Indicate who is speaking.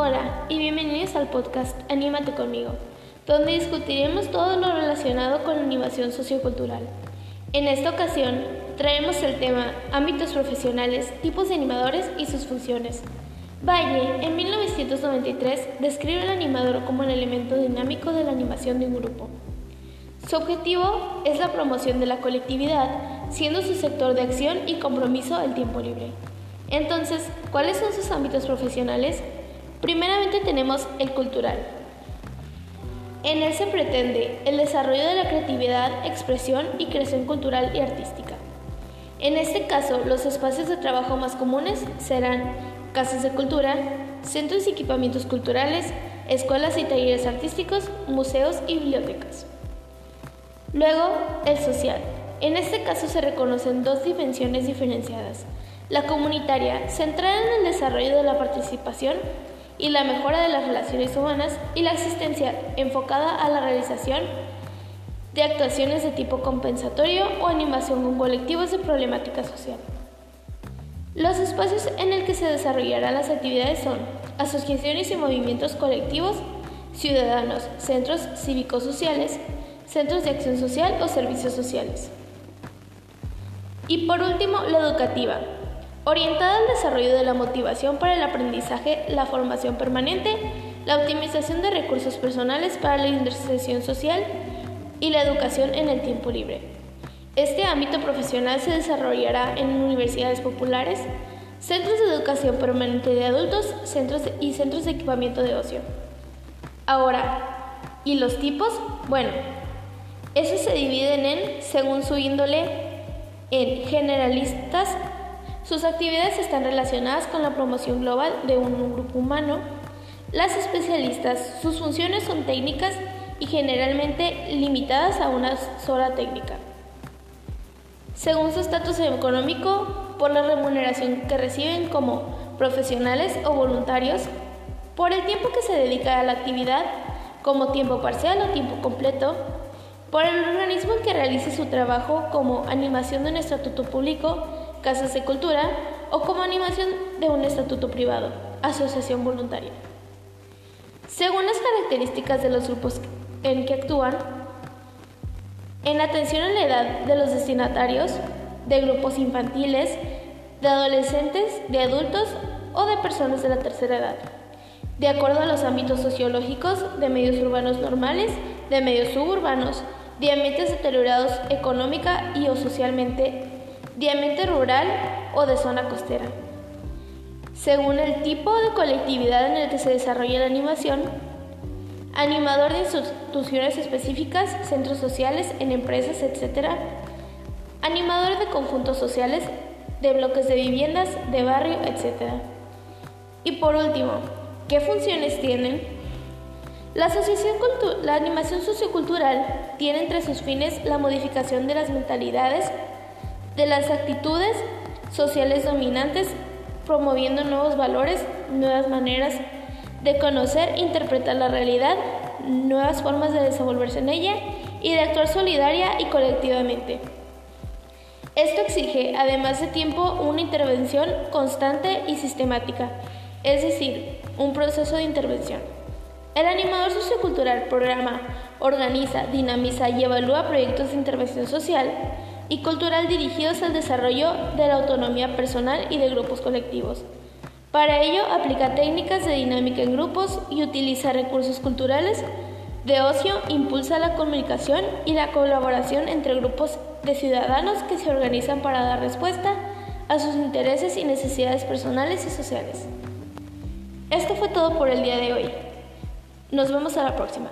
Speaker 1: Hola y bienvenidos al podcast Anímate conmigo, donde discutiremos todo lo relacionado con la animación sociocultural. En esta ocasión traemos el tema ámbitos profesionales, tipos de animadores y sus funciones. Valle, en 1993, describe al animador como el elemento dinámico de la animación de un grupo. Su objetivo es la promoción de la colectividad, siendo su sector de acción y compromiso el tiempo libre. Entonces, ¿cuáles son sus ámbitos profesionales? Primeramente tenemos el cultural. En él se pretende el desarrollo de la creatividad, expresión y creación cultural y artística. En este caso, los espacios de trabajo más comunes serán casas de cultura, centros y equipamientos culturales, escuelas y talleres artísticos, museos y bibliotecas. Luego, el social. En este caso se reconocen dos dimensiones diferenciadas. La comunitaria, centrada en el desarrollo de la participación y la mejora de las relaciones humanas, y la asistencial, enfocada a la realización de actuaciones de tipo compensatorio o animación con colectivos de problemática social. Los espacios en el que se desarrollarán las actividades son asociaciones y movimientos colectivos, ciudadanos, centros cívicos sociales, centros de acción social o servicios sociales. Y por último, la educativa, orientada al desarrollo de la motivación para el aprendizaje, la formación permanente, la optimización de recursos personales para la inserción social y la educación en el tiempo libre. Este ámbito profesional se desarrollará en universidades populares, centros de educación permanente de adultos centros y centros de equipamiento de ocio. Ahora, ¿y los tipos? Bueno, esos se dividen en, según su índole, en generalistas, sus actividades están relacionadas con la promoción global de un grupo humano. Las especialistas, sus funciones son técnicas y generalmente limitadas a una sola técnica. Según su estatus económico, por la remuneración que reciben como profesionales o voluntarios, por el tiempo que se dedica a la actividad, como tiempo parcial o tiempo completo, por el organismo que realice su trabajo como animación de un estatuto público, casas de cultura o como animación de un estatuto privado, asociación voluntaria. Según las características de los grupos en que actúan, en atención a la edad de los destinatarios, de grupos infantiles, de adolescentes, de adultos o de personas de la tercera edad, de acuerdo a los ámbitos sociológicos de medios urbanos normales, de medios suburbanos, de ambientes deteriorados económica y o socialmente de ambiente rural o de zona costera. Según el tipo de colectividad en el que se desarrolla la animación, animador de instituciones específicas, centros sociales, en empresas, etc. Animador de conjuntos sociales, de bloques de viviendas, de barrio, etc. Y por último, ¿qué funciones tienen? La, asociación la animación sociocultural tiene entre sus fines la modificación de las mentalidades de las actitudes sociales dominantes, promoviendo nuevos valores, nuevas maneras de conocer e interpretar la realidad, nuevas formas de desenvolverse en ella y de actuar solidaria y colectivamente. Esto exige, además de tiempo, una intervención constante y sistemática, es decir, un proceso de intervención. El animador sociocultural programa, organiza, dinamiza y evalúa proyectos de intervención social y cultural dirigidos al desarrollo de la autonomía personal y de grupos colectivos. Para ello, aplica técnicas de dinámica en grupos y utiliza recursos culturales de ocio, impulsa la comunicación y la colaboración entre grupos de ciudadanos que se organizan para dar respuesta a sus intereses y necesidades personales y sociales. Esto fue todo por el día de hoy. Nos vemos a la próxima.